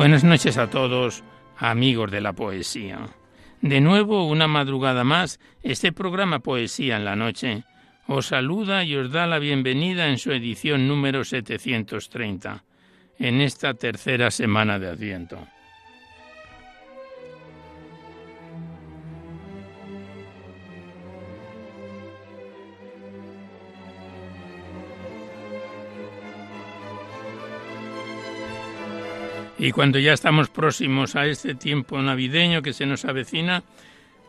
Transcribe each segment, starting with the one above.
Buenas noches a todos, amigos de la poesía. De nuevo, una madrugada más, este programa Poesía en la Noche os saluda y os da la bienvenida en su edición número 730, en esta tercera semana de Adviento. Y cuando ya estamos próximos a este tiempo navideño que se nos avecina,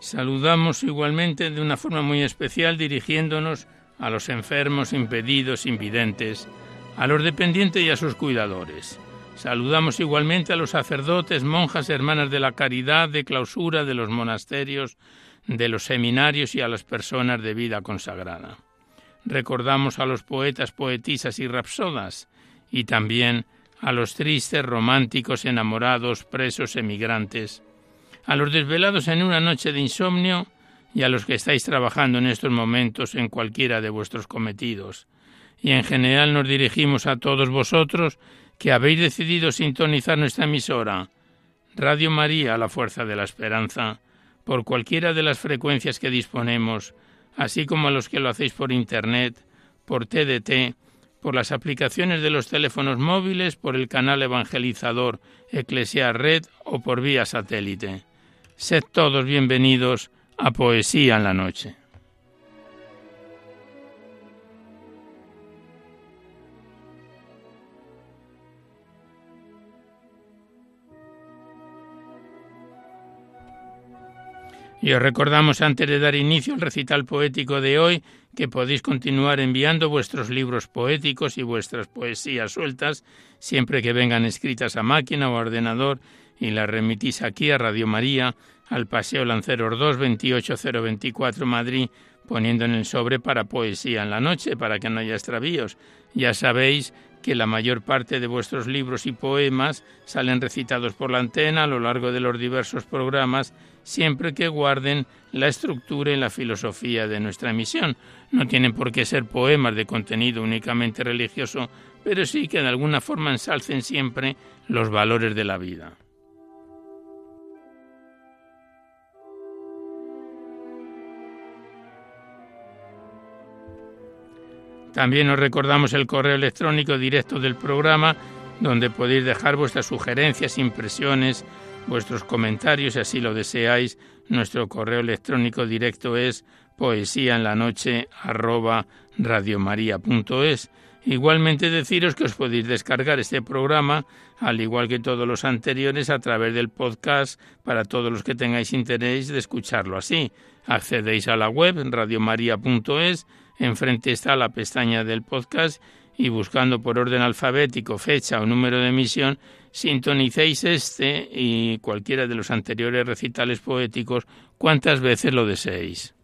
saludamos igualmente de una forma muy especial dirigiéndonos a los enfermos, impedidos, invidentes, a los dependientes y a sus cuidadores. Saludamos igualmente a los sacerdotes, monjas, hermanas de la caridad, de clausura, de los monasterios, de los seminarios y a las personas de vida consagrada. Recordamos a los poetas, poetisas y rapsodas y también a los tristes, románticos, enamorados, presos, emigrantes, a los desvelados en una noche de insomnio y a los que estáis trabajando en estos momentos en cualquiera de vuestros cometidos. Y en general nos dirigimos a todos vosotros que habéis decidido sintonizar nuestra emisora, Radio María, la fuerza de la esperanza, por cualquiera de las frecuencias que disponemos, así como a los que lo hacéis por Internet, por TDT, por las aplicaciones de los teléfonos móviles, por el canal evangelizador Eclesia Red o por vía satélite. Sed todos bienvenidos a Poesía en la Noche. Y os recordamos antes de dar inicio al recital poético de hoy que podéis continuar enviando vuestros libros poéticos y vuestras poesías sueltas siempre que vengan escritas a máquina o ordenador y las remitís aquí a Radio María, al Paseo Lanceros 2, 28024 Madrid, poniendo en el sobre para poesía en la noche, para que no haya extravíos. Ya sabéis que la mayor parte de vuestros libros y poemas salen recitados por la antena a lo largo de los diversos programas, siempre que guarden la estructura y la filosofía de nuestra emisión. No tienen por qué ser poemas de contenido únicamente religioso, pero sí que de alguna forma ensalcen siempre los valores de la vida. También os recordamos el correo electrónico directo del programa, donde podéis dejar vuestras sugerencias, impresiones, vuestros comentarios, si así lo deseáis. Nuestro correo electrónico directo es poesía en la noche Igualmente deciros que os podéis descargar este programa, al igual que todos los anteriores, a través del podcast para todos los que tengáis interés de escucharlo así. Accedéis a la web radiomaria.es Enfrente está la pestaña del podcast y buscando por orden alfabético fecha o número de emisión, sintonicéis este y cualquiera de los anteriores recitales poéticos cuantas veces lo deseéis.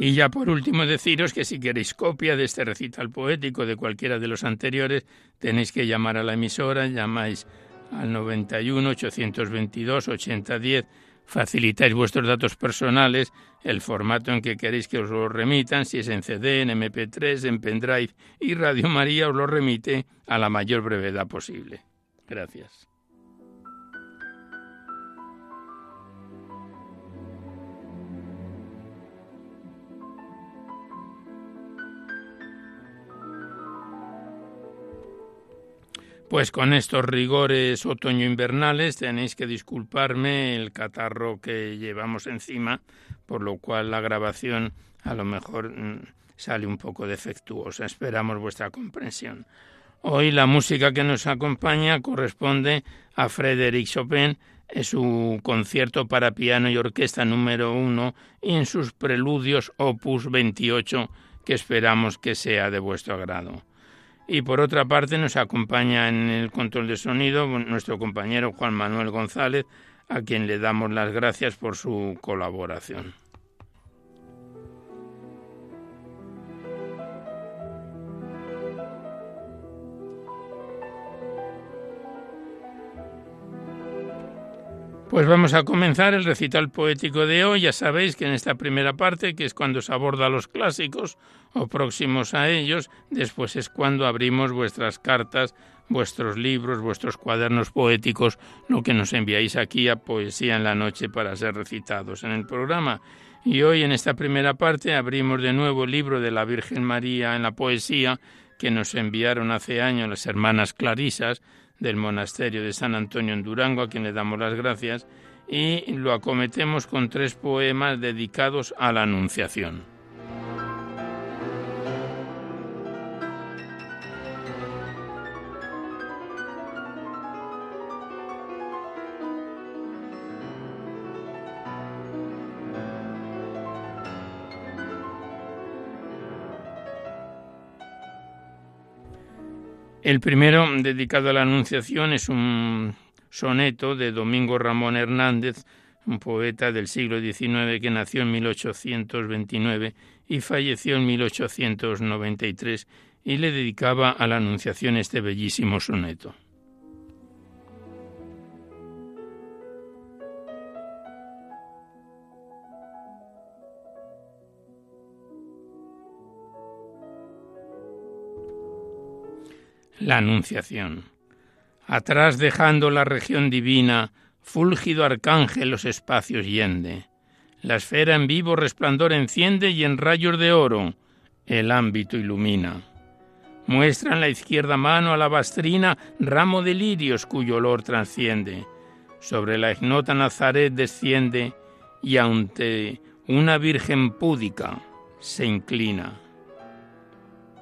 Y ya por último deciros que si queréis copia de este recital poético de cualquiera de los anteriores, tenéis que llamar a la emisora, llamáis al 91 822 8010, facilitáis vuestros datos personales, el formato en que queréis que os lo remitan, si es en CD, en MP3, en pendrive, y Radio María os lo remite a la mayor brevedad posible. Gracias. Pues con estos rigores otoño-invernales tenéis que disculparme el catarro que llevamos encima, por lo cual la grabación a lo mejor mm, sale un poco defectuosa. Esperamos vuestra comprensión. Hoy la música que nos acompaña corresponde a Frédéric Chopin en su concierto para piano y orquesta número uno y en sus preludios opus 28 que esperamos que sea de vuestro agrado. Y por otra parte nos acompaña en el control de sonido nuestro compañero Juan Manuel González, a quien le damos las gracias por su colaboración. Pues vamos a comenzar el recital poético de hoy. Ya sabéis que en esta primera parte, que es cuando se aborda los clásicos o próximos a ellos, después es cuando abrimos vuestras cartas, vuestros libros, vuestros cuadernos poéticos, lo que nos enviáis aquí a Poesía en la Noche para ser recitados en el programa. Y hoy en esta primera parte abrimos de nuevo el libro de la Virgen María en la poesía que nos enviaron hace años las hermanas Clarisas, del monasterio de San Antonio en Durango, a quien le damos las gracias, y lo acometemos con tres poemas dedicados a la Anunciación. El primero, dedicado a la Anunciación, es un soneto de Domingo Ramón Hernández, un poeta del siglo XIX que nació en 1829 y falleció en 1893, y le dedicaba a la Anunciación este bellísimo soneto. La Anunciación. Atrás dejando la región divina, fúlgido arcángel los espacios yende. La esfera en vivo resplandor enciende y en rayos de oro el ámbito ilumina. Muestra en la izquierda mano a la bastrina ramo de lirios cuyo olor trasciende. Sobre la ignota Nazaret desciende y ante una virgen púdica se inclina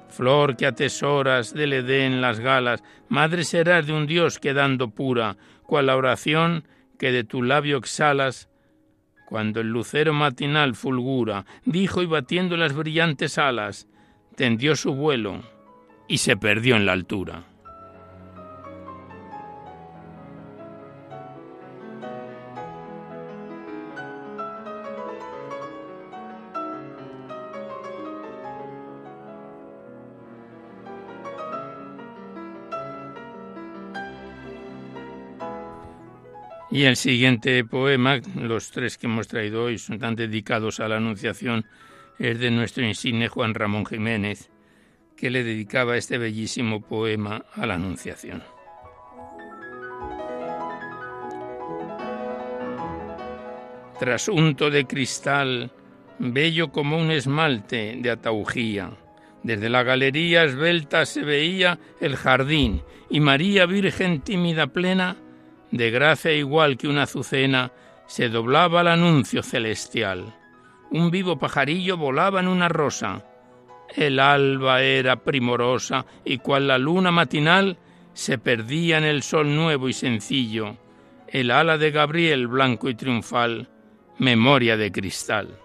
flor que atesoras del Edén las galas, madre serás de un Dios quedando pura, cual la oración que de tu labio exhalas, cuando el lucero matinal fulgura, dijo y batiendo las brillantes alas, tendió su vuelo y se perdió en la altura. Y el siguiente poema, los tres que hemos traído hoy, son tan dedicados a la Anunciación, es de nuestro insigne Juan Ramón Jiménez, que le dedicaba este bellísimo poema a la Anunciación. Trasunto de cristal, bello como un esmalte de ataugía, desde la galería esbelta se veía el jardín y María Virgen tímida plena de gracia igual que una azucena, se doblaba el anuncio celestial. Un vivo pajarillo volaba en una rosa. El alba era primorosa y cual la luna matinal se perdía en el sol nuevo y sencillo. El ala de Gabriel blanco y triunfal, memoria de cristal.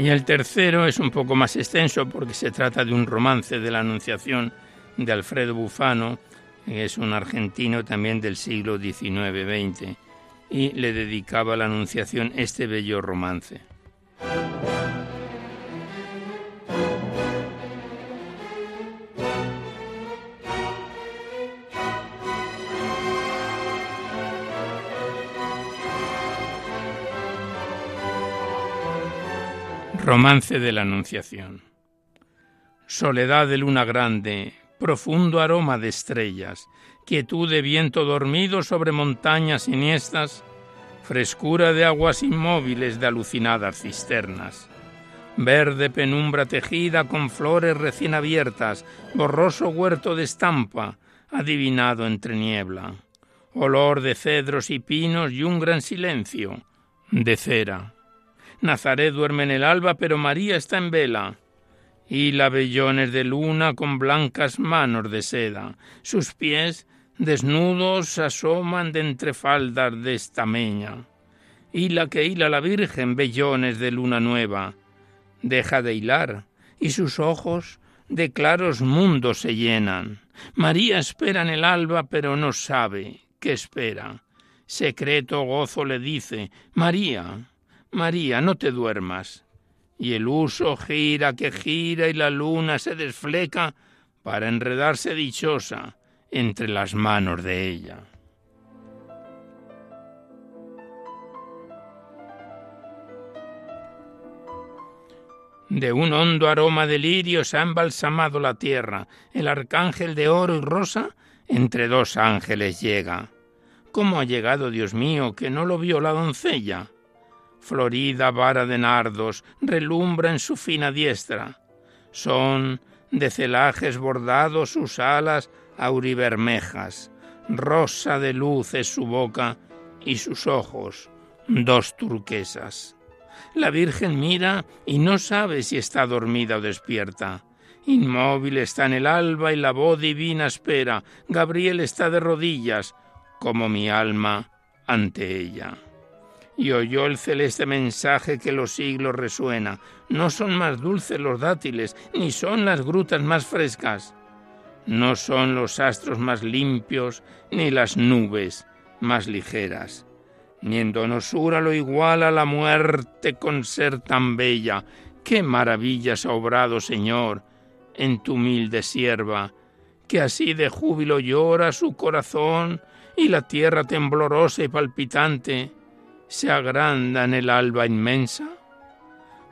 Y el tercero es un poco más extenso porque se trata de un romance de la Anunciación de Alfredo Bufano, que es un argentino también del siglo XIX-XX, y le dedicaba a la Anunciación este bello romance. Romance de la Anunciación. Soledad de luna grande, profundo aroma de estrellas, quietud de viento dormido sobre montañas siniestras, frescura de aguas inmóviles de alucinadas cisternas, verde penumbra tejida con flores recién abiertas, borroso huerto de estampa, adivinado entre niebla, olor de cedros y pinos y un gran silencio de cera. Nazaret duerme en el alba, pero María está en vela. Y labellones de luna con blancas manos de seda. Sus pies desnudos asoman de entre faldas de estameña. Hila que hila la Virgen vellones de luna nueva. Deja de hilar, y sus ojos de claros mundos se llenan. María espera en el alba, pero no sabe qué espera. Secreto gozo le dice, María, María, no te duermas. Y el uso gira que gira y la luna se desfleca para enredarse dichosa entre las manos de ella. De un hondo aroma de lirio se ha embalsamado la tierra. El arcángel de oro y rosa entre dos ángeles llega. ¿Cómo ha llegado, Dios mío, que no lo vio la doncella? Florida vara de nardos relumbra en su fina diestra. Son de celajes bordados sus alas auribermejas. Rosa de luz es su boca y sus ojos, dos turquesas. La Virgen mira y no sabe si está dormida o despierta. Inmóvil está en el alba y la voz divina espera. Gabriel está de rodillas, como mi alma ante ella. Y oyó el celeste mensaje que los siglos resuena. No son más dulces los dátiles, ni son las grutas más frescas. No son los astros más limpios, ni las nubes más ligeras ni en donosura lo iguala la muerte con ser tan bella. Qué maravillas ha obrado, Señor, en tu humilde sierva, que así de júbilo llora su corazón y la tierra temblorosa y palpitante se agranda en el alba inmensa.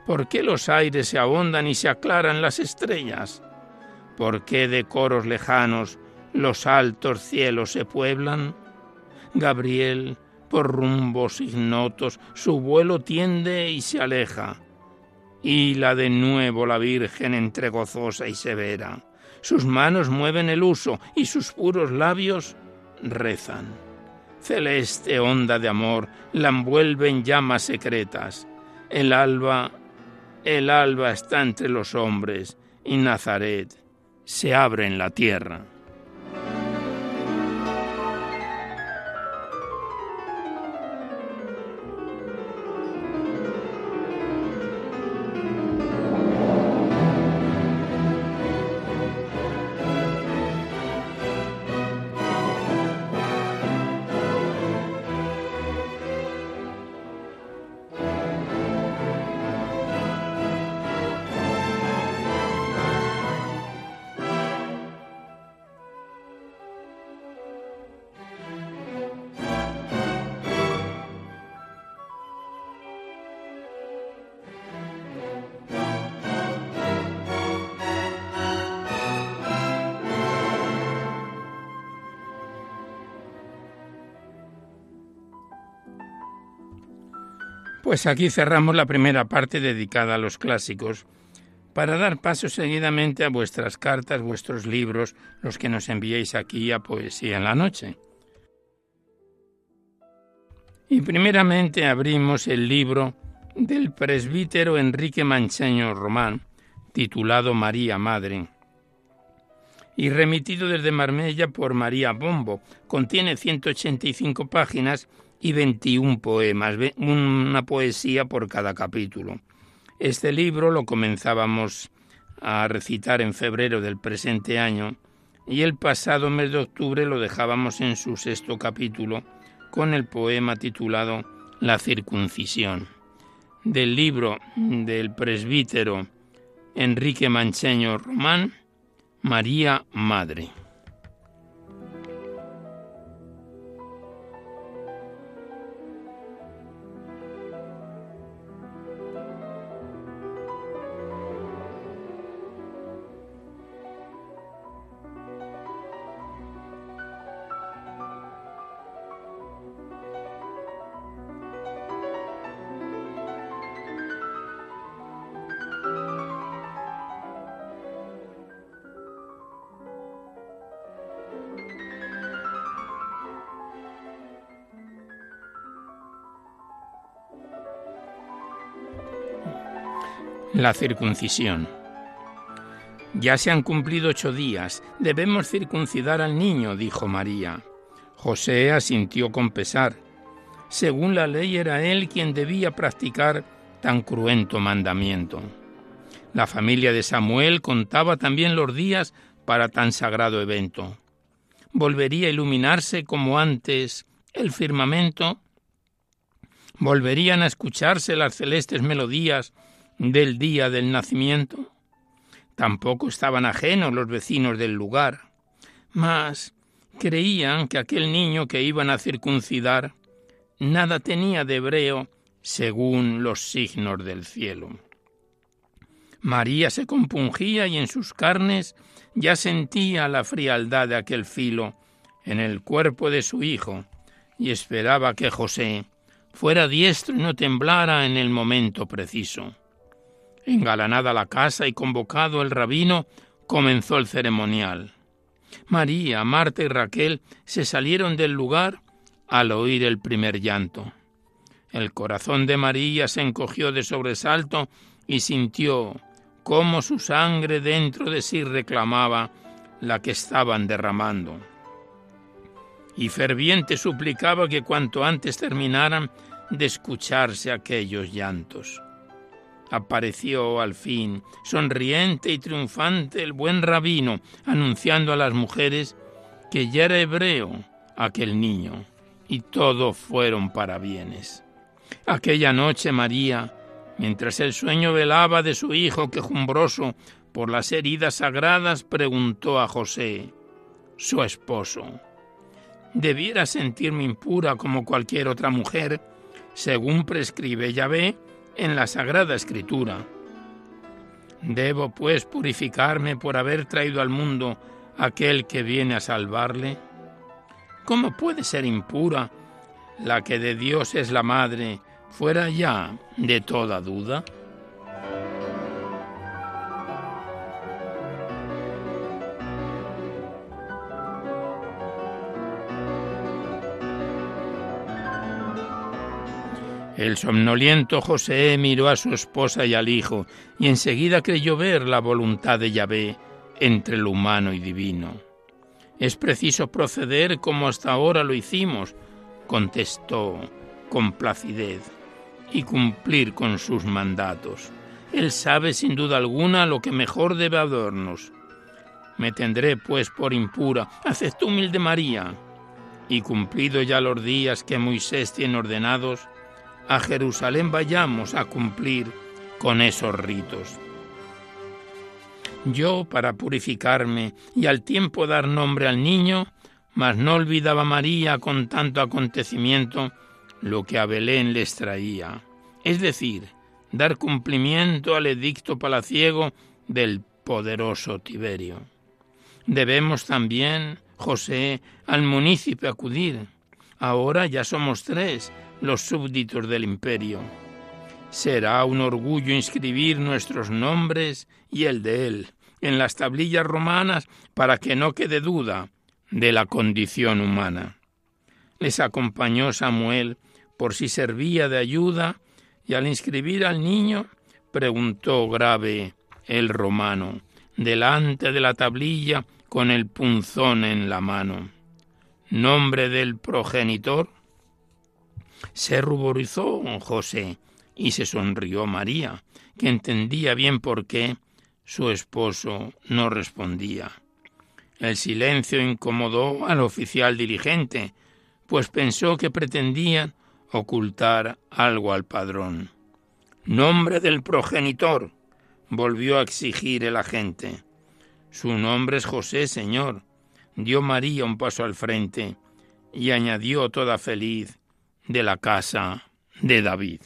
¿Por qué los aires se ahondan y se aclaran las estrellas? ¿Por qué de coros lejanos los altos cielos se pueblan? Gabriel, por rumbos ignotos, su vuelo tiende y se aleja. Y la de nuevo la Virgen entre gozosa y severa. Sus manos mueven el uso y sus puros labios rezan. Celeste onda de amor la envuelven llamas secretas. El alba, el alba está entre los hombres y Nazaret se abre en la tierra. Pues aquí cerramos la primera parte dedicada a los clásicos, para dar paso seguidamente a vuestras cartas, vuestros libros, los que nos enviéis aquí a Poesía en la Noche. Y primeramente abrimos el libro del presbítero Enrique Mancheño Román, titulado María Madre, y remitido desde Marmella por María Bombo. Contiene 185 páginas y 21 poemas, una poesía por cada capítulo. Este libro lo comenzábamos a recitar en febrero del presente año y el pasado mes de octubre lo dejábamos en su sexto capítulo con el poema titulado La circuncisión. Del libro del presbítero Enrique Mancheño Román, María Madre. La circuncisión. Ya se han cumplido ocho días, debemos circuncidar al niño, dijo María. José asintió con pesar. Según la ley era él quien debía practicar tan cruento mandamiento. La familia de Samuel contaba también los días para tan sagrado evento. ¿Volvería a iluminarse como antes el firmamento? ¿Volverían a escucharse las celestes melodías del día del nacimiento. Tampoco estaban ajenos los vecinos del lugar, mas creían que aquel niño que iban a circuncidar nada tenía de hebreo según los signos del cielo. María se compungía y en sus carnes ya sentía la frialdad de aquel filo en el cuerpo de su hijo y esperaba que José fuera diestro y no temblara en el momento preciso. Engalanada la casa y convocado el rabino, comenzó el ceremonial. María, Marta y Raquel se salieron del lugar al oír el primer llanto. El corazón de María se encogió de sobresalto y sintió cómo su sangre dentro de sí reclamaba la que estaban derramando. Y ferviente suplicaba que cuanto antes terminaran de escucharse aquellos llantos apareció al fin, sonriente y triunfante, el buen rabino, anunciando a las mujeres que ya era hebreo aquel niño, y todo fueron para bienes. Aquella noche María, mientras el sueño velaba de su hijo quejumbroso por las heridas sagradas, preguntó a José, su esposo, ¿debiera sentirme impura como cualquier otra mujer, según prescribe Yahvé? En la Sagrada Escritura. ¿Debo pues purificarme por haber traído al mundo aquel que viene a salvarle? ¿Cómo puede ser impura la que de Dios es la madre, fuera ya de toda duda? El somnoliento José miró a su esposa y al hijo, y enseguida creyó ver la voluntad de Yahvé entre lo humano y divino. Es preciso proceder como hasta ahora lo hicimos, contestó con placidez, y cumplir con sus mandatos. Él sabe sin duda alguna lo que mejor debe adornos. Me tendré pues por impura, aceptó humilde María, y cumplido ya los días que Moisés tiene ordenados, a Jerusalén vayamos a cumplir con esos ritos. Yo, para purificarme y al tiempo dar nombre al niño, mas no olvidaba María con tanto acontecimiento lo que a Belén les traía, es decir, dar cumplimiento al edicto palaciego del poderoso Tiberio. Debemos también, José, al munícipe acudir. Ahora ya somos tres, los súbditos del imperio. Será un orgullo inscribir nuestros nombres y el de él en las tablillas romanas para que no quede duda de la condición humana. Les acompañó Samuel por si servía de ayuda y al inscribir al niño preguntó grave el romano, delante de la tablilla con el punzón en la mano. ¿Nombre del progenitor? Se ruborizó José y se sonrió María, que entendía bien por qué su esposo no respondía. El silencio incomodó al oficial dirigente, pues pensó que pretendían ocultar algo al padrón. Nombre del progenitor, volvió a exigir el agente. Su nombre es José, señor. Dio María un paso al frente y añadió toda feliz de la casa de David.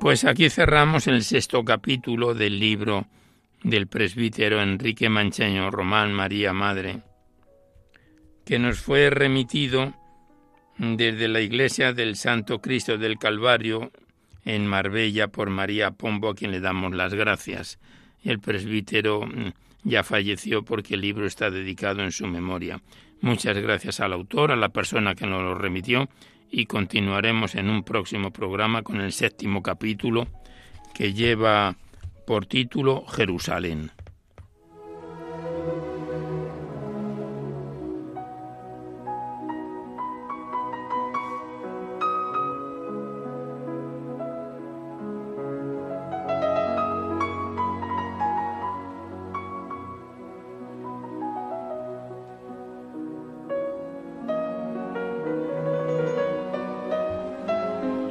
Pues aquí cerramos el sexto capítulo del libro del presbítero Enrique Mancheño Román María Madre, que nos fue remitido desde la iglesia del Santo Cristo del Calvario en Marbella por María Pombo, a quien le damos las gracias. El presbítero mm, ya falleció porque el libro está dedicado en su memoria. Muchas gracias al autor, a la persona que nos lo remitió y continuaremos en un próximo programa con el séptimo capítulo que lleva por título Jerusalén.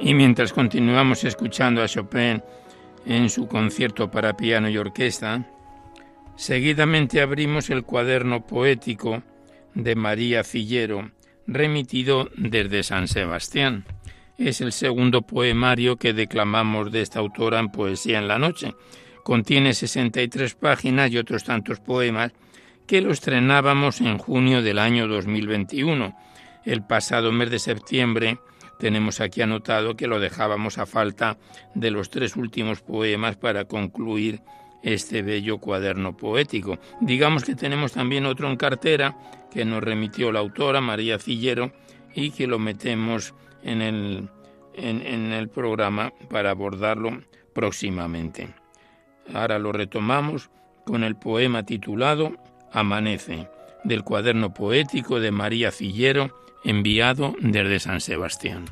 Y mientras continuamos escuchando a Chopin en su concierto para piano y orquesta, seguidamente abrimos el cuaderno poético de María Cillero, remitido desde San Sebastián. Es el segundo poemario que declamamos de esta autora en Poesía en la Noche. Contiene 63 páginas y otros tantos poemas que lo estrenábamos en junio del año 2021. El pasado mes de septiembre tenemos aquí anotado que lo dejábamos a falta de los tres últimos poemas para concluir este bello cuaderno poético. Digamos que tenemos también otro en cartera que nos remitió la autora María Cillero y que lo metemos en el, en el programa para abordarlo próximamente. Ahora lo retomamos con el poema titulado Amanece, del cuaderno poético de María Cillero, enviado desde San Sebastián.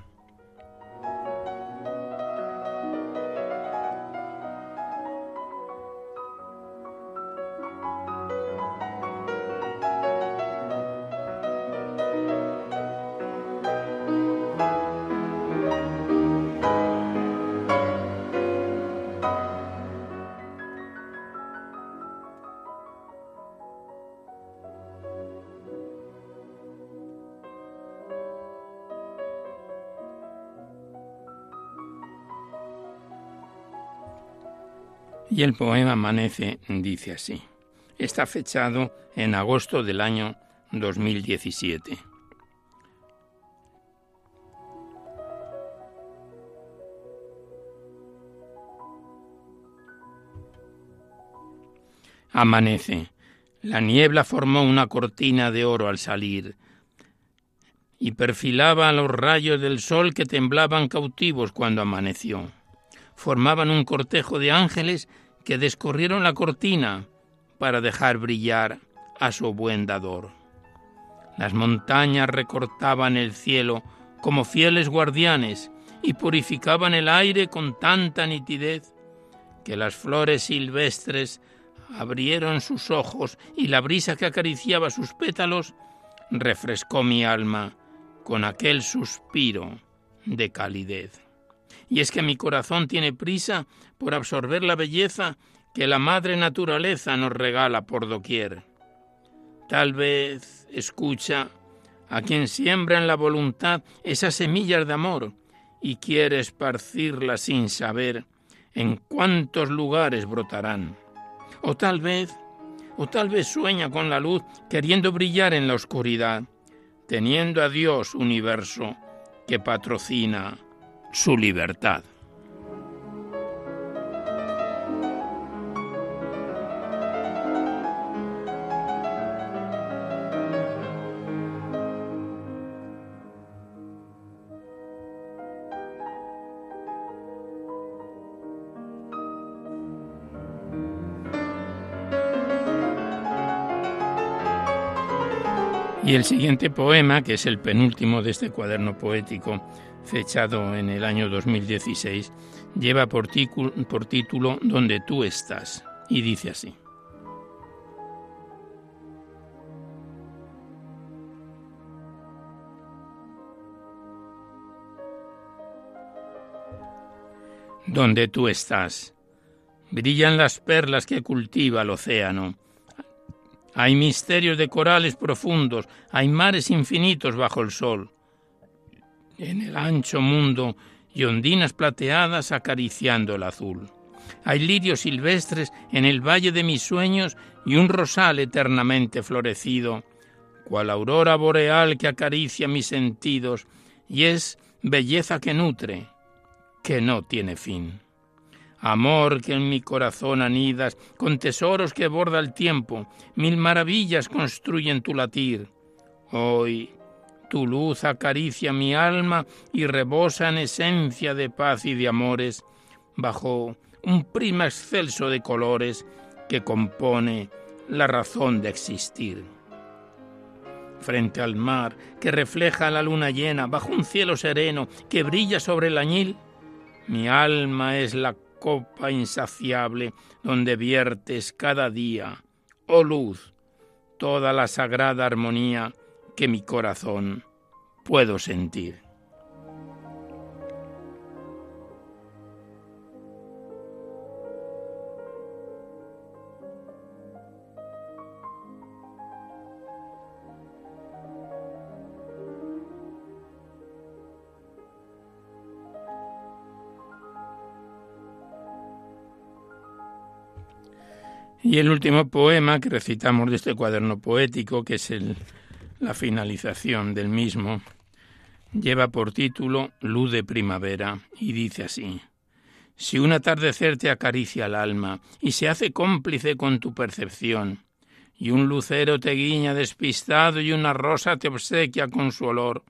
Y el poema Amanece dice así. Está fechado en agosto del año 2017. Amanece. La niebla formó una cortina de oro al salir y perfilaba los rayos del sol que temblaban cautivos cuando amaneció. Formaban un cortejo de ángeles que descorrieron la cortina para dejar brillar a su buen dador. Las montañas recortaban el cielo como fieles guardianes y purificaban el aire con tanta nitidez que las flores silvestres abrieron sus ojos y la brisa que acariciaba sus pétalos refrescó mi alma con aquel suspiro de calidez. Y es que mi corazón tiene prisa por absorber la belleza que la madre naturaleza nos regala por doquier. Tal vez escucha a quien siembra en la voluntad esas semillas de amor y quiere esparcirlas sin saber en cuántos lugares brotarán. O tal vez, o tal vez sueña con la luz queriendo brillar en la oscuridad, teniendo a Dios universo que patrocina su libertad. Y el siguiente poema, que es el penúltimo de este cuaderno poético, fechado en el año 2016, lleva por, por título Donde tú estás, y dice así. Donde tú estás, brillan las perlas que cultiva el océano hay misterios de corales profundos, hay mares infinitos bajo el sol. En el ancho mundo y ondinas plateadas acariciando el azul. Hay lirios silvestres en el valle de mis sueños y un rosal eternamente florecido, cual aurora boreal que acaricia mis sentidos y es belleza que nutre, que no tiene fin. Amor que en mi corazón anidas, con tesoros que borda el tiempo, mil maravillas construyen tu latir. Hoy tu luz acaricia mi alma y rebosa en esencia de paz y de amores, bajo un prima excelso de colores que compone la razón de existir. Frente al mar que refleja la luna llena, bajo un cielo sereno que brilla sobre el añil, mi alma es la copa insaciable donde viertes cada día, oh luz, toda la sagrada armonía que mi corazón puedo sentir. Y el último poema que recitamos de este cuaderno poético, que es el, la finalización del mismo, lleva por título Luz de primavera y dice así. Si un atardecer te acaricia el alma y se hace cómplice con tu percepción, y un lucero te guiña despistado y una rosa te obsequia con su olor,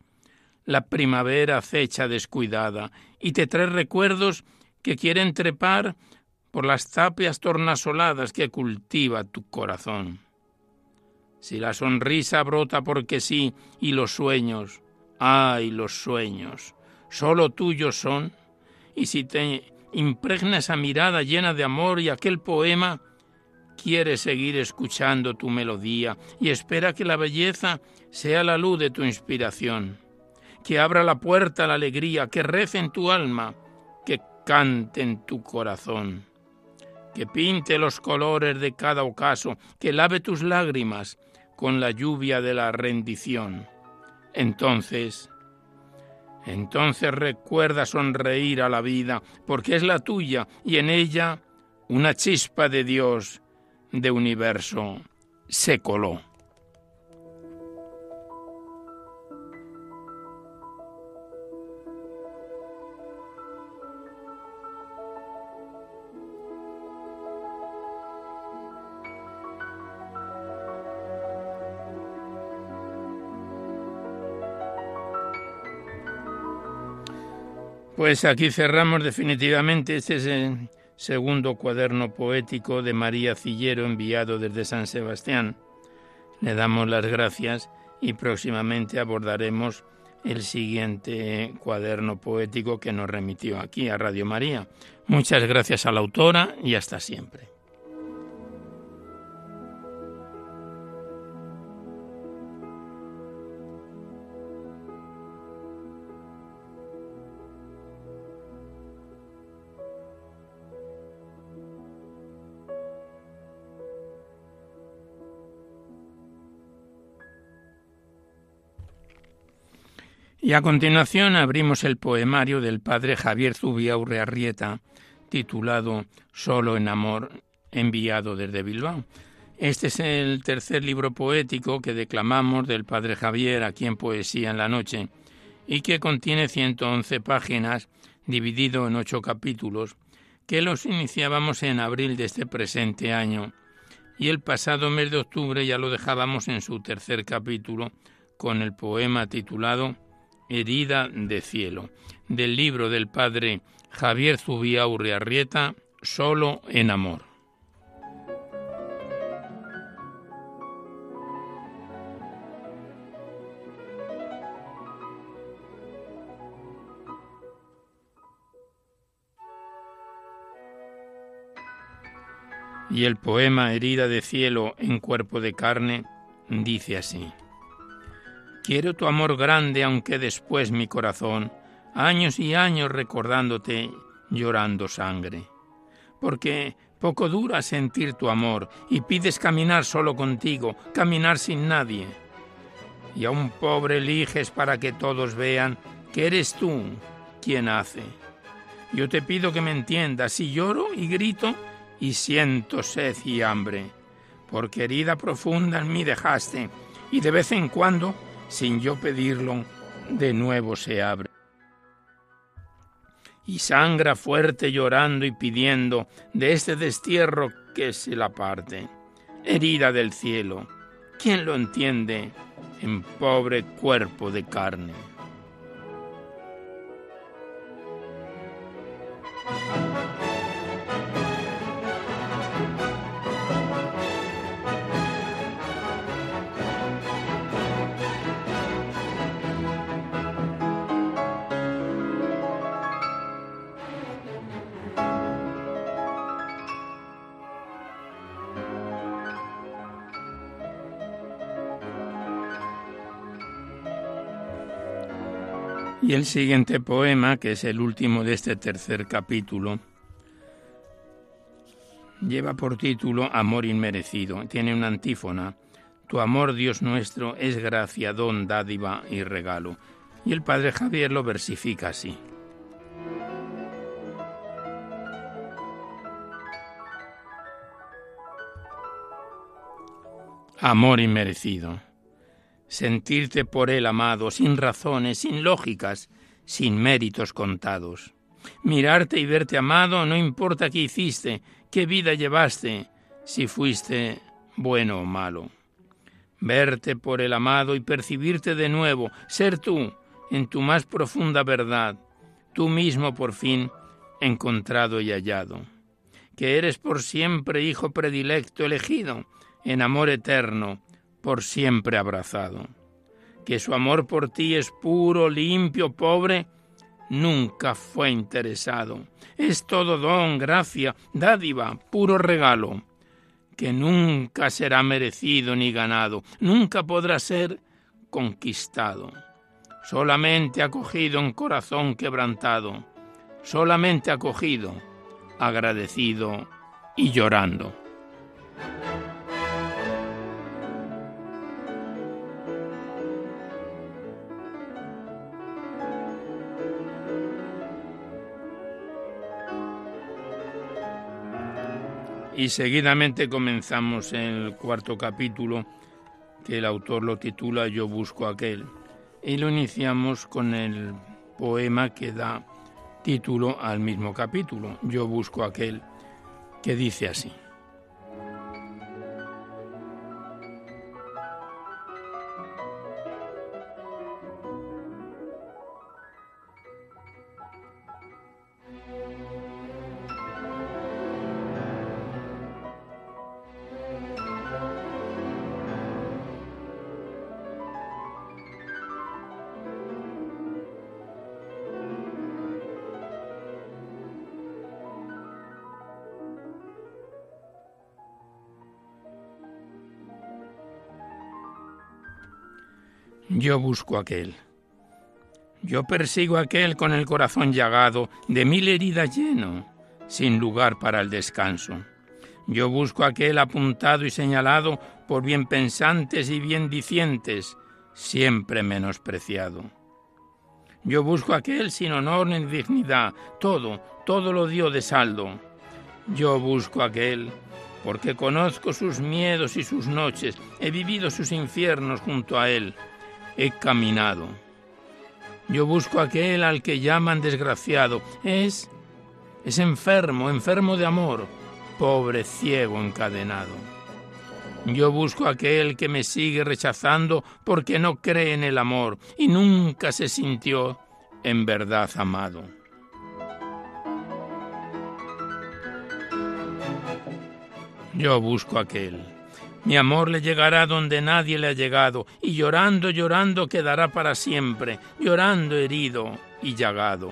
la primavera acecha descuidada y te trae recuerdos que quieren trepar por las tapias tornasoladas que cultiva tu corazón. Si la sonrisa brota porque sí y los sueños, ay, los sueños, solo tuyos son, y si te impregna esa mirada llena de amor y aquel poema, quiere seguir escuchando tu melodía y espera que la belleza sea la luz de tu inspiración, que abra la puerta a la alegría, que rece en tu alma, que cante en tu corazón que pinte los colores de cada ocaso, que lave tus lágrimas con la lluvia de la rendición. Entonces, entonces recuerda sonreír a la vida, porque es la tuya y en ella una chispa de Dios, de universo, se coló. Pues aquí cerramos definitivamente. Este es el segundo cuaderno poético de María Cillero enviado desde San Sebastián. Le damos las gracias y próximamente abordaremos el siguiente cuaderno poético que nos remitió aquí a Radio María. Muchas gracias a la autora y hasta siempre. Y a continuación abrimos el poemario del padre Javier Zubiaurre Arrieta, titulado Solo en Amor, enviado desde Bilbao. Este es el tercer libro poético que declamamos del padre Javier aquí en Poesía en la Noche y que contiene 111 páginas, dividido en ocho capítulos, que los iniciábamos en abril de este presente año y el pasado mes de octubre ya lo dejábamos en su tercer capítulo con el poema titulado Herida de cielo, del libro del padre Javier Zubiaurre Arrieta, Solo en amor. Y el poema Herida de cielo en cuerpo de carne dice así. Quiero tu amor grande, aunque después mi corazón, años y años recordándote, llorando sangre. Porque poco dura sentir tu amor y pides caminar solo contigo, caminar sin nadie. Y a un pobre eliges para que todos vean que eres tú quien hace. Yo te pido que me entiendas y lloro y grito y siento sed y hambre, porque herida profunda en mí dejaste y de vez en cuando sin yo pedirlo, de nuevo se abre. y sangra fuerte llorando y pidiendo de este destierro que se la parte. Herida del cielo, ¿quién lo entiende en pobre cuerpo de carne? Y el siguiente poema, que es el último de este tercer capítulo, lleva por título Amor inmerecido. Tiene una antífona. Tu amor, Dios nuestro, es gracia, don, dádiva y regalo. Y el padre Javier lo versifica así. Amor inmerecido sentirte por él amado, sin razones, sin lógicas, sin méritos contados. Mirarte y verte amado no importa qué hiciste, qué vida llevaste, si fuiste bueno o malo. Verte por el amado y percibirte de nuevo, ser tú, en tu más profunda verdad, tú mismo por fin encontrado y hallado, que eres por siempre hijo predilecto elegido, en amor eterno, por siempre abrazado. Que su amor por ti es puro, limpio, pobre, nunca fue interesado. Es todo don, gracia, dádiva, puro regalo, que nunca será merecido ni ganado, nunca podrá ser conquistado. Solamente acogido en corazón quebrantado, solamente acogido, agradecido y llorando. Y seguidamente comenzamos el cuarto capítulo, que el autor lo titula Yo busco aquel. Y lo iniciamos con el poema que da título al mismo capítulo, Yo busco aquel, que dice así. Yo busco aquel. Yo persigo aquel con el corazón llagado, de mil heridas lleno, sin lugar para el descanso. Yo busco aquel apuntado y señalado por bien pensantes y bien dicientes, siempre menospreciado. Yo busco aquel sin honor ni dignidad, todo, todo lo dio de saldo. Yo busco aquel porque conozco sus miedos y sus noches, he vivido sus infiernos junto a él he caminado. Yo busco aquel al que llaman desgraciado. Es es enfermo, enfermo de amor, pobre ciego encadenado. Yo busco aquel que me sigue rechazando porque no cree en el amor y nunca se sintió en verdad amado. Yo busco aquel mi amor le llegará donde nadie le ha llegado, y llorando, llorando quedará para siempre, llorando herido y llagado.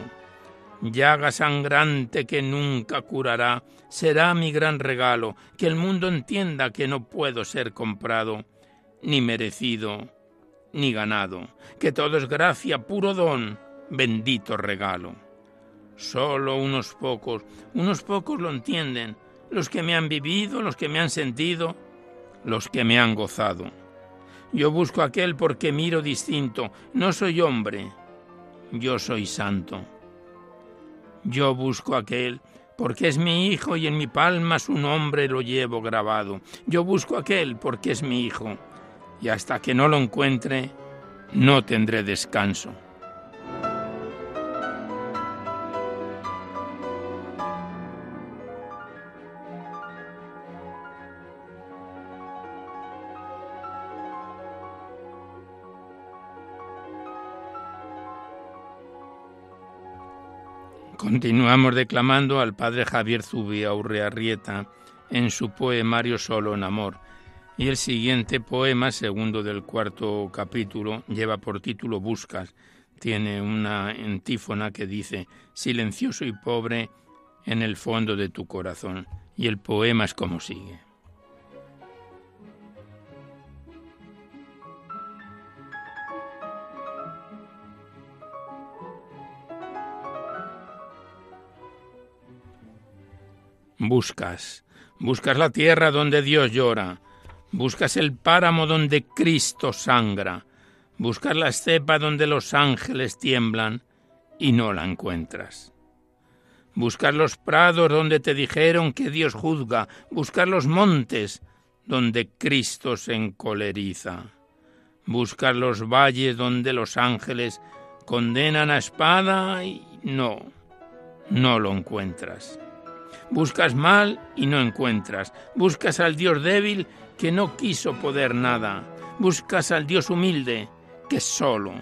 Llaga sangrante que nunca curará, será mi gran regalo, que el mundo entienda que no puedo ser comprado, ni merecido, ni ganado, que todo es gracia, puro don, bendito regalo. Solo unos pocos, unos pocos lo entienden, los que me han vivido, los que me han sentido, los que me han gozado. Yo busco aquel porque miro distinto, no soy hombre, yo soy santo. Yo busco aquel porque es mi hijo y en mi palma su nombre lo llevo grabado. Yo busco aquel porque es mi hijo y hasta que no lo encuentre no tendré descanso. Continuamos declamando al padre Javier Zubia Urrearrieta en su poemario Solo en Amor. Y el siguiente poema, segundo del cuarto capítulo, lleva por título Buscas. Tiene una antífona que dice, silencioso y pobre en el fondo de tu corazón. Y el poema es como sigue. Buscas, buscas la tierra donde Dios llora, buscas el páramo donde Cristo sangra, buscas la estepa donde los ángeles tiemblan y no la encuentras. Buscas los prados donde te dijeron que Dios juzga, buscas los montes donde Cristo se encoleriza, buscas los valles donde los ángeles condenan a espada y no, no lo encuentras. Buscas mal y no encuentras. Buscas al Dios débil que no quiso poder nada. Buscas al Dios humilde que solo,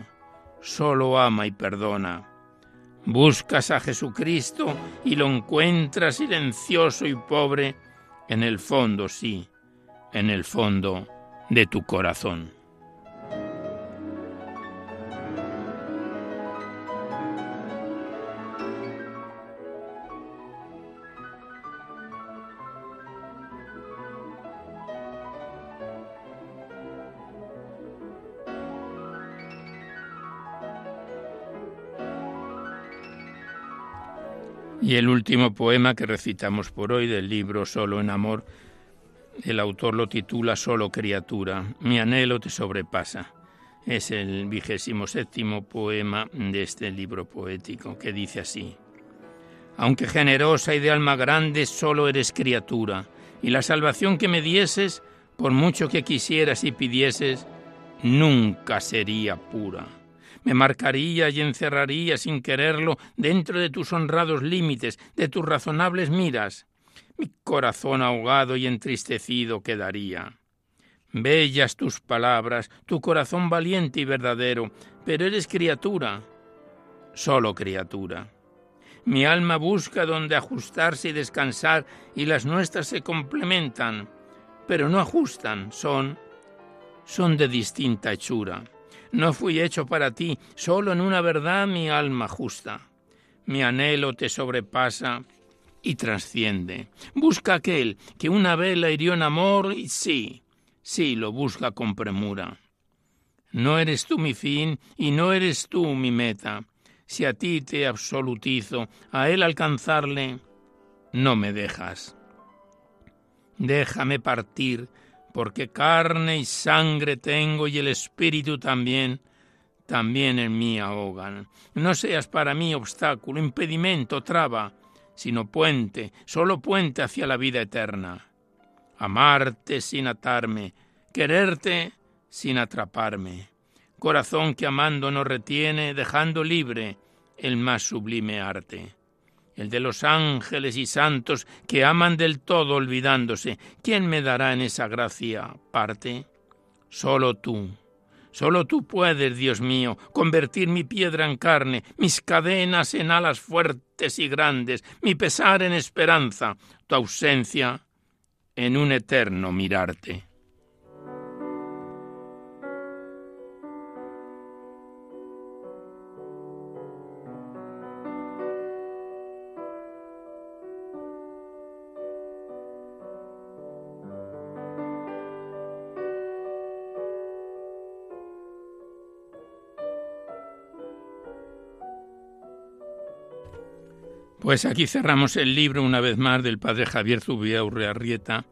solo ama y perdona. Buscas a Jesucristo y lo encuentras silencioso y pobre en el fondo, sí, en el fondo de tu corazón. Y el último poema que recitamos por hoy del libro Solo en Amor, el autor lo titula Solo criatura, mi anhelo te sobrepasa. Es el vigésimo séptimo poema de este libro poético que dice así. Aunque generosa y de alma grande, solo eres criatura, y la salvación que me dieses, por mucho que quisieras y pidieses, nunca sería pura me marcaría y encerraría sin quererlo dentro de tus honrados límites, de tus razonables miras. Mi corazón ahogado y entristecido quedaría. Bellas tus palabras, tu corazón valiente y verdadero, pero eres criatura, solo criatura. Mi alma busca donde ajustarse y descansar, y las nuestras se complementan, pero no ajustan, son, son de distinta hechura. No fui hecho para ti, solo en una verdad mi alma justa. Mi anhelo te sobrepasa y trasciende. Busca aquel que una vela hirió en amor y sí, sí, lo busca con premura. No eres tú mi fin y no eres tú mi meta. Si a ti te absolutizo, a él alcanzarle, no me dejas. Déjame partir porque carne y sangre tengo y el espíritu también, también en mí ahogan. No seas para mí obstáculo, impedimento, traba, sino puente, solo puente hacia la vida eterna. Amarte sin atarme, quererte sin atraparme. Corazón que amando no retiene, dejando libre el más sublime arte el de los ángeles y santos que aman del todo olvidándose. ¿Quién me dará en esa gracia parte? Solo tú. Solo tú puedes, Dios mío, convertir mi piedra en carne, mis cadenas en alas fuertes y grandes, mi pesar en esperanza, tu ausencia en un eterno mirarte. Pues aquí cerramos el libro una vez más del padre Javier Zubia Urrearrieta,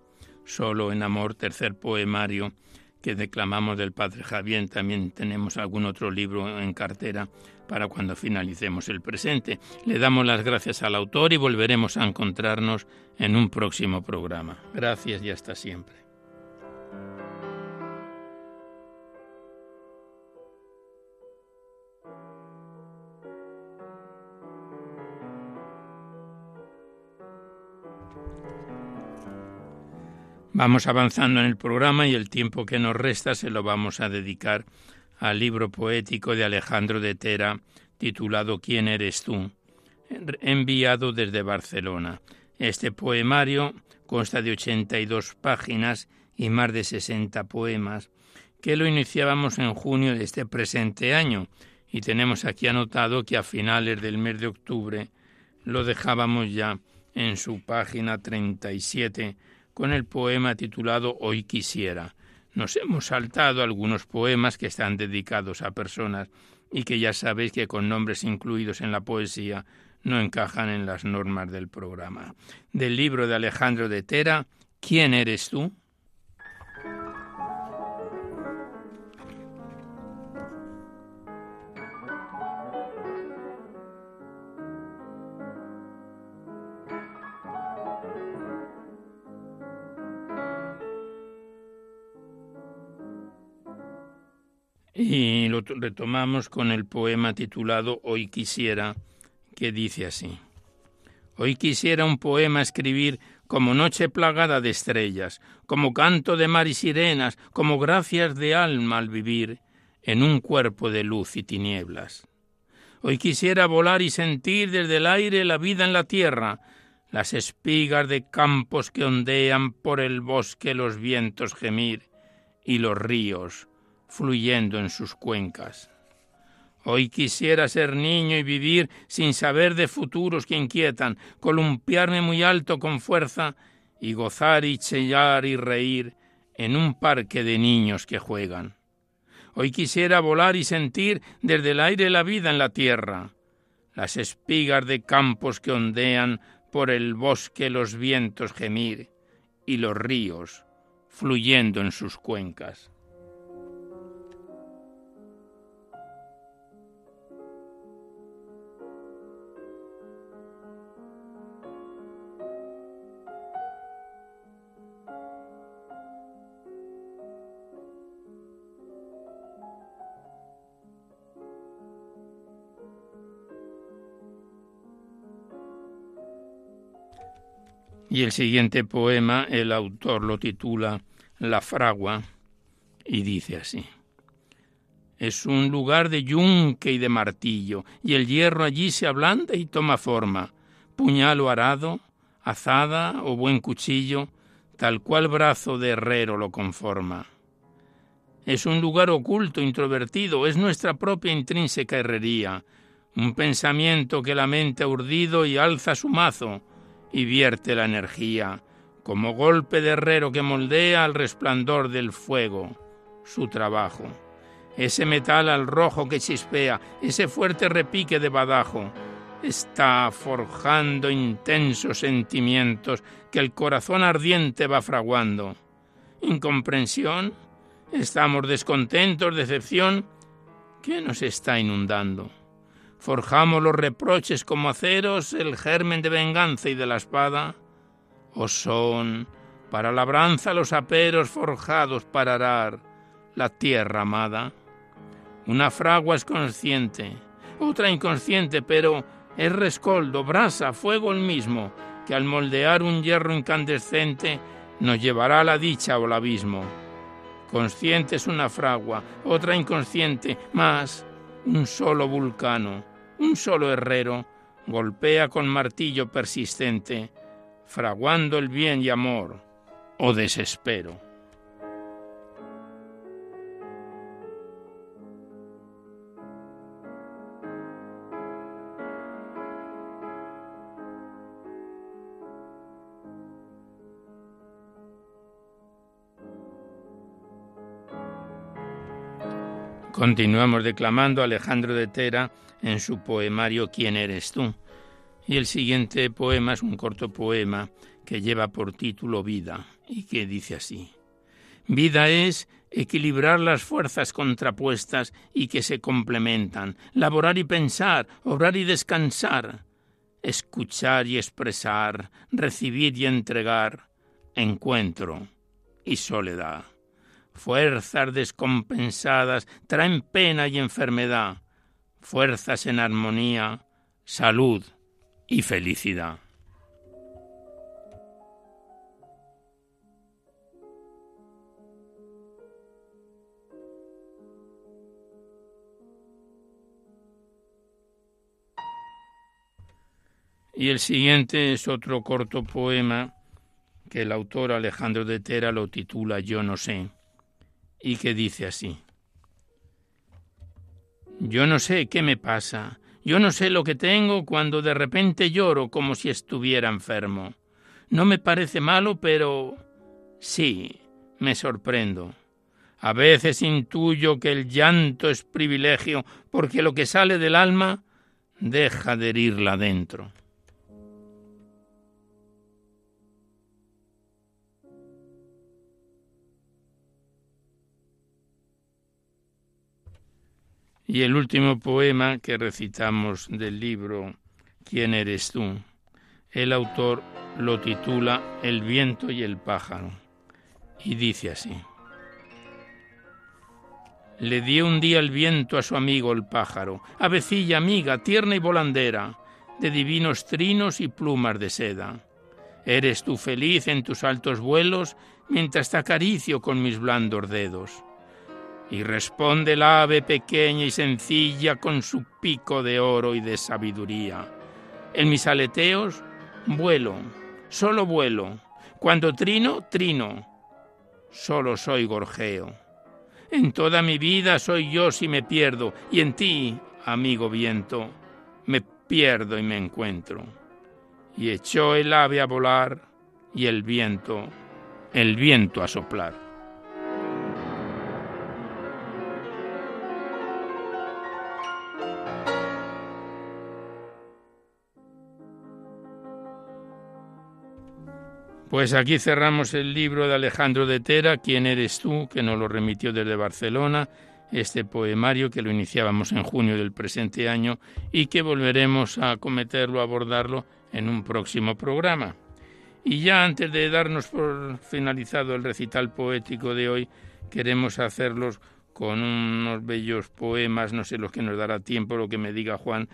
Solo en Amor, tercer poemario que declamamos del padre Javier. También tenemos algún otro libro en cartera para cuando finalicemos el presente. Le damos las gracias al autor y volveremos a encontrarnos en un próximo programa. Gracias y hasta siempre. Vamos avanzando en el programa y el tiempo que nos resta se lo vamos a dedicar al libro poético de Alejandro de Tera titulado ¿Quién eres tú? enviado desde Barcelona. Este poemario consta de 82 páginas y más de 60 poemas, que lo iniciábamos en junio de este presente año, y tenemos aquí anotado que a finales del mes de octubre lo dejábamos ya en su página 37 con el poema titulado Hoy quisiera. Nos hemos saltado algunos poemas que están dedicados a personas y que ya sabéis que con nombres incluidos en la poesía no encajan en las normas del programa. Del libro de Alejandro de Tera, ¿Quién eres tú? Retomamos con el poema titulado Hoy quisiera, que dice así. Hoy quisiera un poema escribir como noche plagada de estrellas, como canto de mar y sirenas, como gracias de alma al vivir en un cuerpo de luz y tinieblas. Hoy quisiera volar y sentir desde el aire la vida en la tierra, las espigas de campos que ondean por el bosque los vientos gemir y los ríos fluyendo en sus cuencas. Hoy quisiera ser niño y vivir sin saber de futuros que inquietan, columpiarme muy alto con fuerza y gozar y chillar y reír en un parque de niños que juegan. Hoy quisiera volar y sentir desde el aire la vida en la tierra, las espigas de campos que ondean por el bosque los vientos gemir y los ríos fluyendo en sus cuencas. Y el siguiente poema, el autor lo titula La fragua y dice así. Es un lugar de yunque y de martillo, y el hierro allí se ablanda y toma forma, puñal o arado, azada o buen cuchillo, tal cual brazo de herrero lo conforma. Es un lugar oculto, introvertido, es nuestra propia intrínseca herrería, un pensamiento que la mente ha urdido y alza su mazo, y vierte la energía, como golpe de herrero que moldea al resplandor del fuego su trabajo. Ese metal al rojo que chispea, ese fuerte repique de badajo, está forjando intensos sentimientos que el corazón ardiente va fraguando. Incomprensión, estamos descontentos, decepción, ¿qué nos está inundando? Forjamos los reproches como aceros, el germen de venganza y de la espada, o son para labranza los aperos forjados para arar la tierra amada. Una fragua es consciente, otra inconsciente, pero es rescoldo, brasa, fuego el mismo, que al moldear un hierro incandescente nos llevará a la dicha o al abismo. Consciente es una fragua, otra inconsciente, más un solo vulcano un solo herrero golpea con martillo persistente, fraguando el bien y amor o desespero. Continuamos declamando Alejandro de Tera en su poemario ¿Quién eres tú? Y el siguiente poema es un corto poema que lleva por título Vida y que dice así. Vida es equilibrar las fuerzas contrapuestas y que se complementan, laborar y pensar, obrar y descansar, escuchar y expresar, recibir y entregar, encuentro y soledad. Fuerzas descompensadas traen pena y enfermedad, fuerzas en armonía, salud y felicidad. Y el siguiente es otro corto poema que el autor Alejandro de Tera lo titula Yo no sé y que dice así. Yo no sé qué me pasa, yo no sé lo que tengo cuando de repente lloro como si estuviera enfermo. No me parece malo, pero sí, me sorprendo. A veces intuyo que el llanto es privilegio porque lo que sale del alma deja de herirla dentro. Y el último poema que recitamos del libro ¿Quién eres tú? El autor lo titula El viento y el pájaro y dice así. Le dio un día el viento a su amigo el pájaro, avecilla amiga, tierna y volandera, de divinos trinos y plumas de seda. Eres tú feliz en tus altos vuelos mientras te acaricio con mis blandos dedos y responde el ave pequeña y sencilla con su pico de oro y de sabiduría. En mis aleteos vuelo, solo vuelo. Cuando trino, trino. Solo soy gorjeo. En toda mi vida soy yo si me pierdo, y en ti, amigo viento, me pierdo y me encuentro. Y echó el ave a volar y el viento, el viento a soplar. Pues aquí cerramos el libro de Alejandro de Tera, ¿Quién eres tú?, que nos lo remitió desde Barcelona, este poemario que lo iniciábamos en junio del presente año y que volveremos a cometerlo, a abordarlo en un próximo programa. Y ya antes de darnos por finalizado el recital poético de hoy, queremos hacerlos con unos bellos poemas, no sé los que nos dará tiempo, lo que me diga Juan,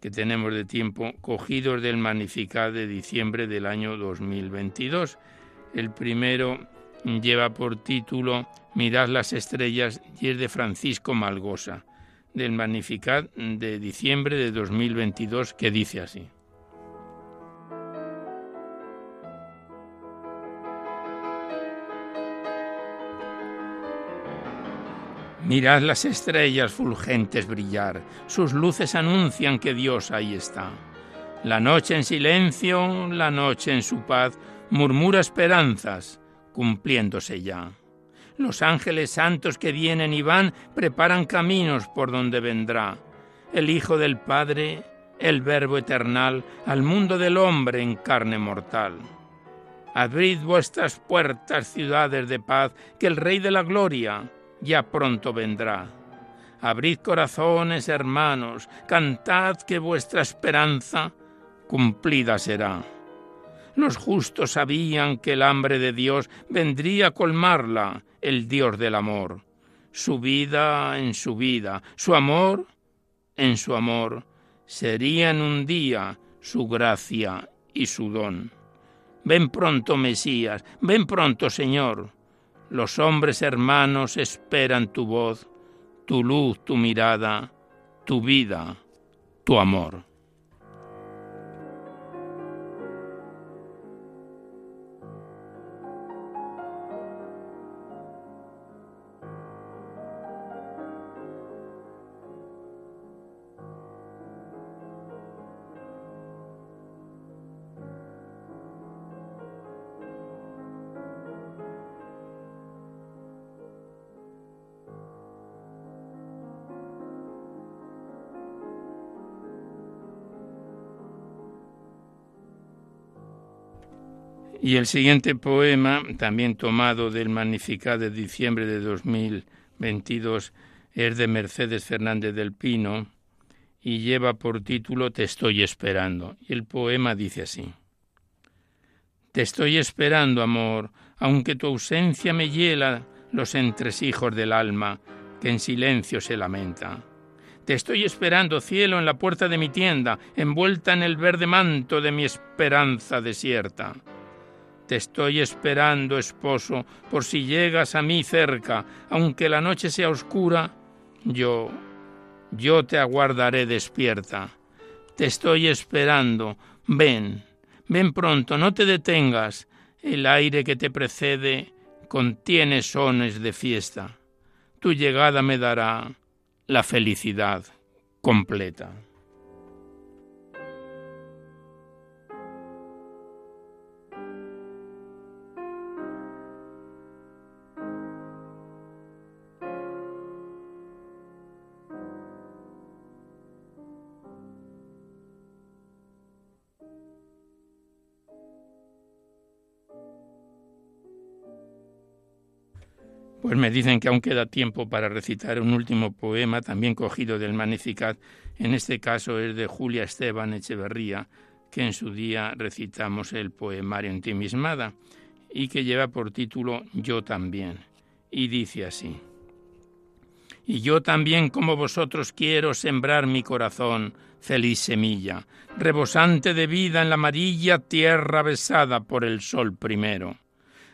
que tenemos de tiempo, cogidos del Magnificat de diciembre del año 2022. El primero lleva por título Mirad las estrellas y es de Francisco Malgosa, del Magnificat de diciembre de 2022, que dice así. Mirad las estrellas fulgentes brillar, sus luces anuncian que Dios ahí está. La noche en silencio, la noche en su paz, murmura esperanzas, cumpliéndose ya. Los ángeles santos que vienen y van preparan caminos por donde vendrá. El Hijo del Padre, el Verbo eternal, al mundo del hombre en carne mortal. Abrid vuestras puertas, ciudades de paz, que el Rey de la Gloria, ya pronto vendrá. Abrid corazones, hermanos, cantad que vuestra esperanza cumplida será. Los justos sabían que el hambre de Dios vendría a colmarla, el Dios del amor. Su vida en su vida, su amor en su amor, serían un día su gracia y su don. Ven pronto, Mesías, ven pronto, Señor. Los hombres hermanos esperan tu voz, tu luz, tu mirada, tu vida, tu amor. Y el siguiente poema, también tomado del Magnificat de diciembre de 2022, es de Mercedes Fernández del Pino y lleva por título Te estoy esperando. Y el poema dice así. Te estoy esperando, amor, aunque tu ausencia me hiela los entresijos del alma, que en silencio se lamenta. Te estoy esperando, cielo, en la puerta de mi tienda, envuelta en el verde manto de mi esperanza desierta. Te estoy esperando, esposo, por si llegas a mí cerca, aunque la noche sea oscura, yo, yo te aguardaré despierta. Te estoy esperando, Ven, ven pronto, no te detengas. El aire que te precede contiene sones de fiesta. Tu llegada me dará la felicidad completa. Pues me dicen que aún queda tiempo para recitar un último poema, también cogido del Magnificat, en este caso es de Julia Esteban Echeverría, que en su día recitamos el poemario Intimismada, y que lleva por título Yo también, y dice así. Y yo también como vosotros quiero sembrar mi corazón, feliz semilla, rebosante de vida en la amarilla tierra besada por el sol primero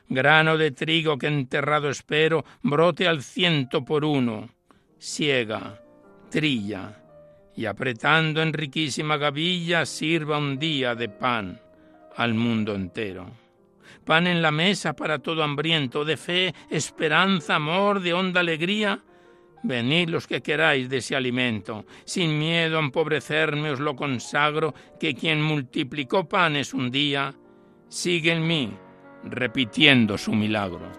grano de trigo que enterrado espero, brote al ciento por uno, ciega, trilla, y apretando en riquísima gavilla sirva un día de pan al mundo entero. Pan en la mesa para todo hambriento, de fe, esperanza, amor, de honda alegría. Venid los que queráis de ese alimento, sin miedo a empobrecerme os lo consagro, que quien multiplicó panes un día, sigue en mí repitiendo su milagro.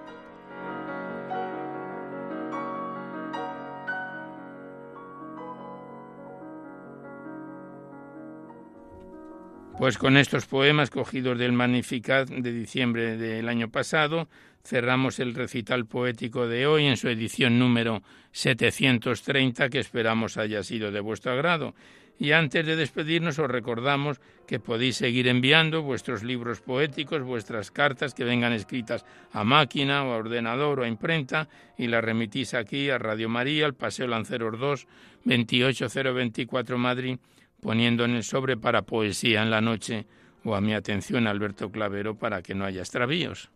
Pues con estos poemas cogidos del Magnificat de diciembre del año pasado, cerramos el recital poético de hoy en su edición número 730, que esperamos haya sido de vuestro agrado. Y antes de despedirnos os recordamos que podéis seguir enviando vuestros libros poéticos, vuestras cartas que vengan escritas a máquina o a ordenador o a imprenta y las remitís aquí a Radio María, al Paseo Lanceros 2, 28024 Madrid, poniendo en el sobre para poesía en la noche o a mi atención Alberto Clavero para que no haya extravíos.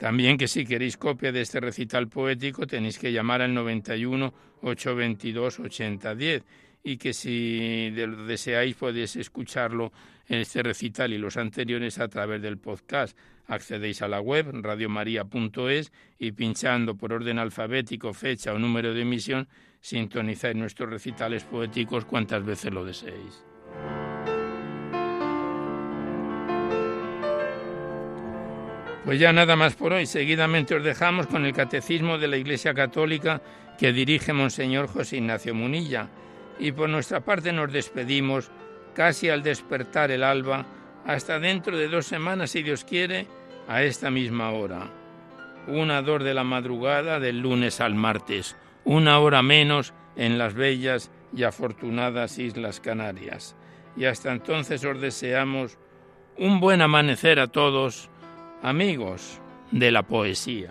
También que si queréis copia de este recital poético tenéis que llamar al 91 822 8010 y que si lo deseáis podéis escucharlo en este recital y los anteriores a través del podcast. Accedéis a la web radiomaria.es y pinchando por orden alfabético, fecha o número de emisión, sintonizáis nuestros recitales poéticos cuantas veces lo deseéis. Pues ya nada más por hoy. Seguidamente os dejamos con el Catecismo de la Iglesia Católica que dirige Monseñor José Ignacio Munilla. Y por nuestra parte nos despedimos casi al despertar el alba, hasta dentro de dos semanas, si Dios quiere, a esta misma hora. Una dor de la madrugada del lunes al martes, una hora menos en las bellas y afortunadas Islas Canarias. Y hasta entonces os deseamos un buen amanecer a todos amigos de la poesía.